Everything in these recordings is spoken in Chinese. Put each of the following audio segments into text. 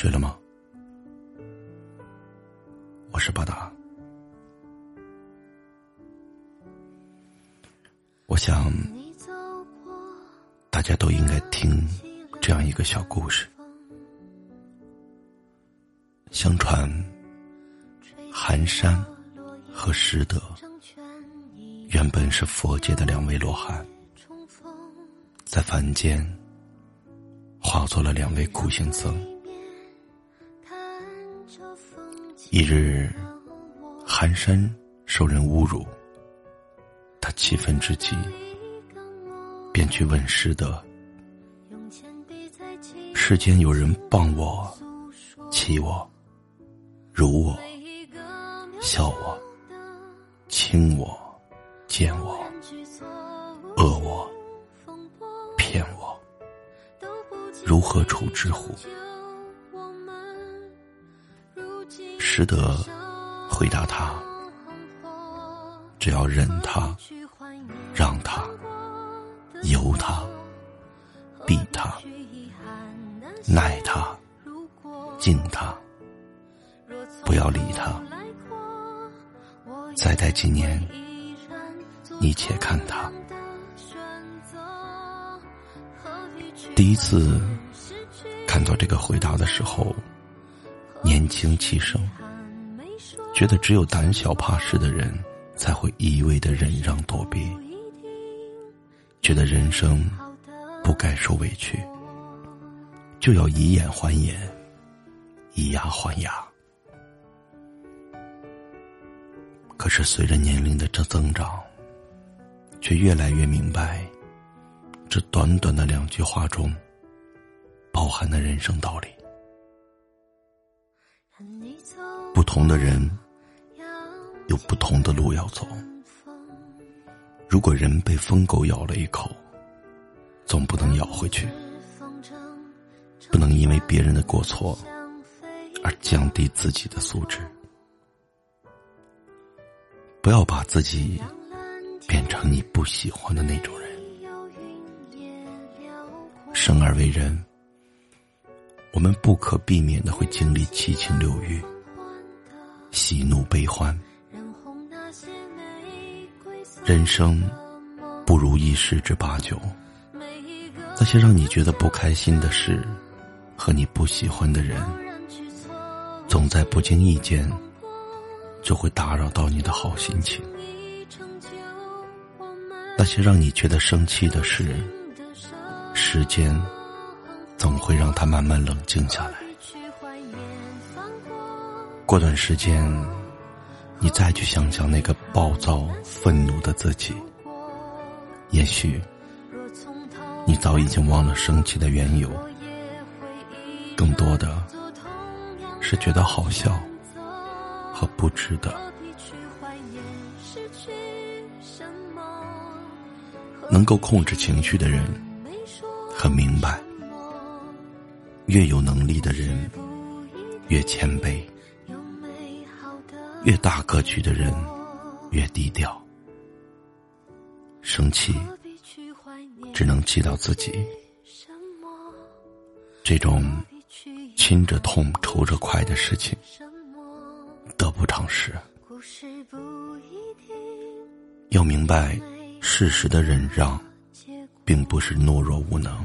睡了吗？我是巴达。我想，大家都应该听这样一个小故事。相传，寒山和拾得原本是佛界的两位罗汉，在凡间化作了两位苦行僧。一日，寒山受人侮辱，他气愤之极，便去问师德：“世间有人谤我、欺我。”辱我、笑我、轻我、贱我、恶我、骗我，如何处置乎？值得回答他：只要忍他、让他、由他、避他、耐他、敬他。不要理他，再待几年，你且看他。第一次看到这个回答的时候，年轻气盛，觉得只有胆小怕事的人才会一味的忍让躲避，觉得人生不该受委屈，就要以眼还眼，以牙还牙。可是随着年龄的这增长，却越来越明白，这短短的两句话中，包含的人生道理。不同的人，有不同的路要走。如果人被疯狗咬了一口，总不能咬回去，不能因为别人的过错而降低自己的素质。不要把自己变成你不喜欢的那种人。生而为人，我们不可避免的会经历七情六欲、喜怒悲欢。人生不如意十之八九，那些让你觉得不开心的事，和你不喜欢的人，总在不经意间。就会打扰到你的好心情。那些让你觉得生气的事，时间总会让它慢慢冷静下来。过段时间，你再去想想那个暴躁愤怒的自己，也许你早已经忘了生气的缘由，更多的是觉得好笑。和不值得。能够控制情绪的人，很明白，越有能力的人越谦卑，越大格局的人越低调。生气只能气到自己，这种亲着痛、仇着快的事情。得不偿失。要明白，适时的忍让，并不是懦弱无能，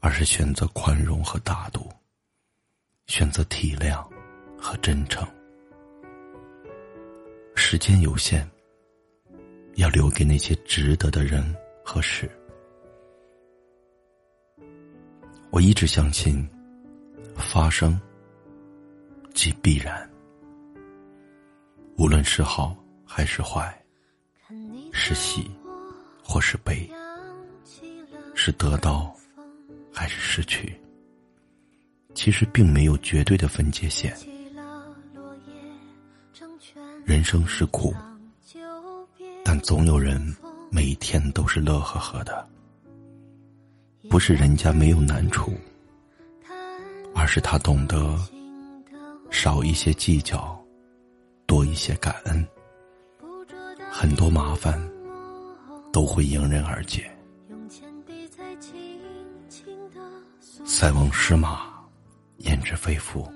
而是选择宽容和大度，选择体谅和真诚。时间有限，要留给那些值得的人和事。我一直相信，发生即必然。无论是好还是坏，是喜或是悲，是得到还是失去，其实并没有绝对的分界线。人生是苦，但总有人每天都是乐呵呵的。不是人家没有难处，而是他懂得少一些计较。多一些感恩，很多麻烦都会迎刃而解。塞翁失马，焉知非福？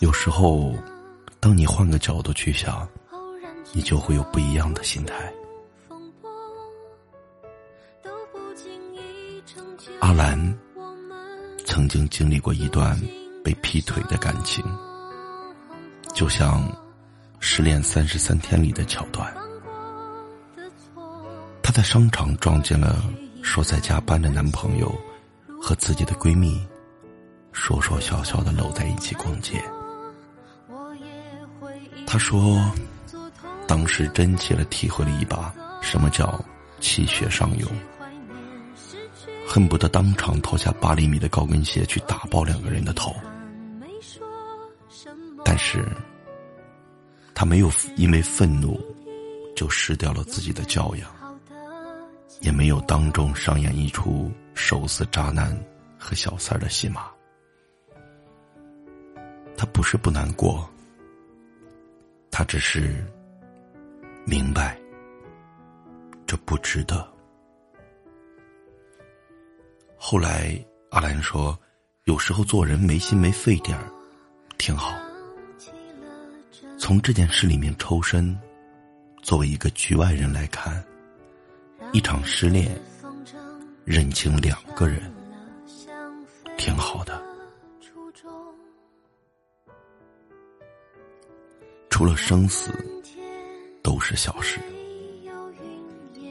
有时候，当你换个角度去想，你就会有不一样的心态。阿兰曾经经历过一段被劈腿的感情，就像《失恋三十三天》里的桥段。她在商场撞见了说在加班的男朋友，和自己的闺蜜说说笑笑的搂在一起逛街。她说，当时真切的体会了一把什么叫气血上涌。恨不得当场脱下八厘米的高跟鞋去打爆两个人的头，但是，他没有因为愤怒就失掉了自己的教养，也没有当众上演一出手撕渣男和小三儿的戏码。他不是不难过，他只是明白，这不值得。后来，阿兰说：“有时候做人没心没肺点儿，挺好。从这件事里面抽身，作为一个局外人来看，一场失恋，认清两个人，挺好的。除了生死，都是小事。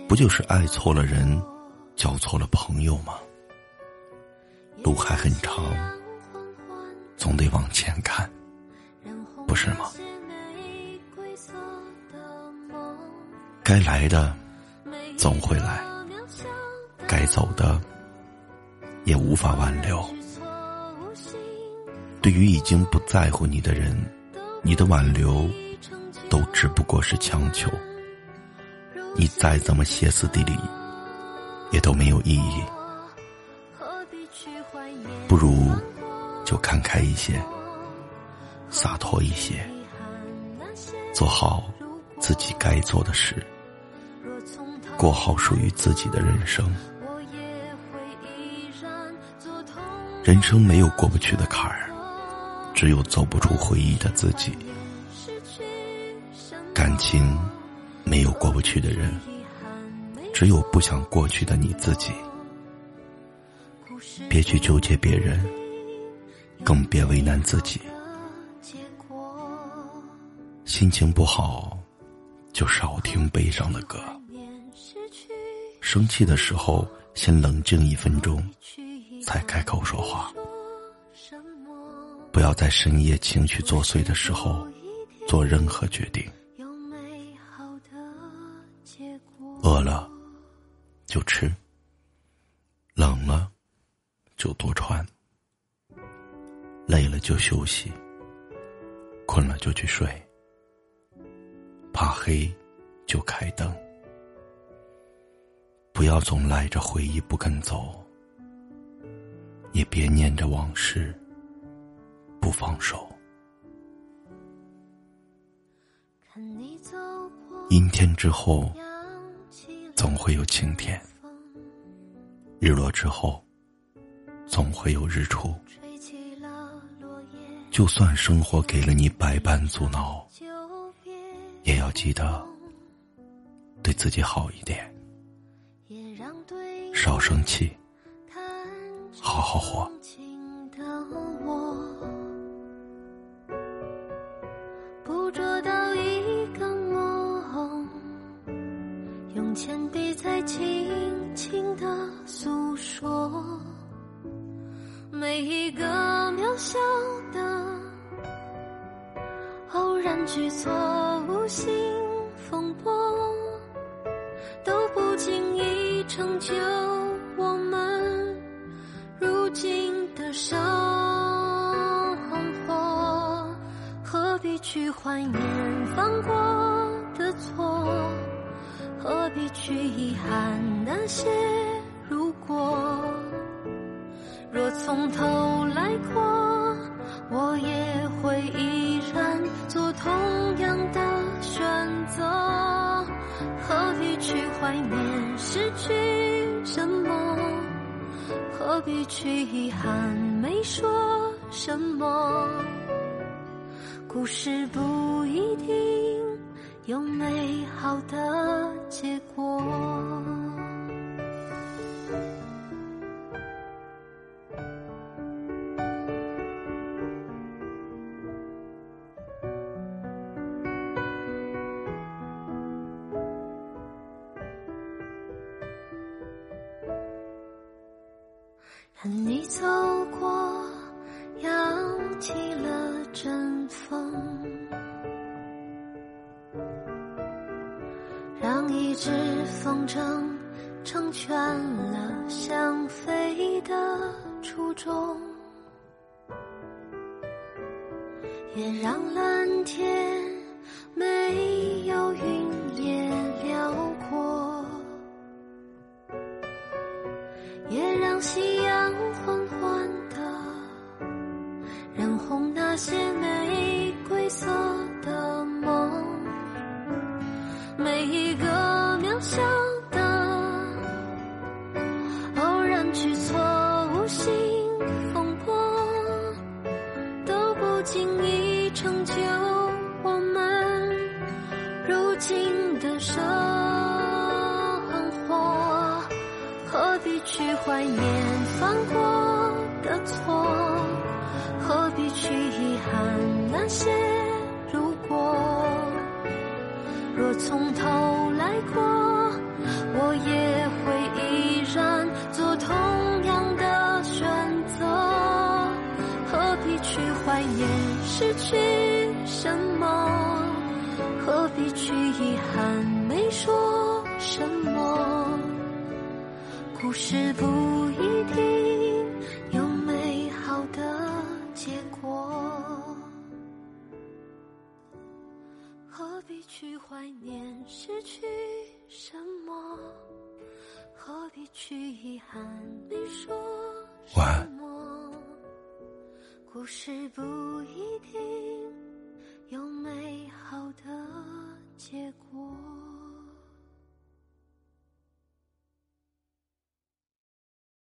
不就是爱错了人，交错了朋友吗？”路还很长，总得往前看，不是吗？该来的总会来，该走的也无法挽留。对于已经不在乎你的人，你的挽留都只不过是强求。你再怎么歇斯底里，也都没有意义。不如就看开一些，洒脱一些，做好自己该做的事，过好属于自己的人生。人生没有过不去的坎儿，只有走不出回忆的自己。感情没有过不去的人，只有不想过去的你自己。别去纠结别人，更别为难自己。心情不好，就少听悲伤的歌。生气的时候，先冷静一分钟，才开口说话。不要在深夜情绪作祟的时候做任何决定。饿了就吃，冷了。就多穿，累了就休息，困了就去睡，怕黑就开灯，不要总赖着回忆不肯走，也别念着往事不放手。阴天之后，总会有晴天；日落之后。总会有日出。就算生活给了你百般阻挠，也要记得对自己好一点，少生气，好好活。每一个渺小的偶然举措，无心风波，都不经意成就我们如今的生活。何必去怀念犯过的错？何必去遗憾那些从头来过，我也会依然做同样的选择。何必去怀念失去什么？何必去遗憾？没说什么，故事不一定有美好的结果。看你走过，扬起了阵风，让一只风筝成全了想飞的初衷，也让蓝天都不经意成就我们如今的生活。何必去怀念犯过的错？何必去遗憾那些如果？若从头怀念失去什么？何必去遗憾没说什么？故事不一定有美好的结果，何必去怀念失去什么？何必去遗憾没说什么？故事不一定有美好的结果。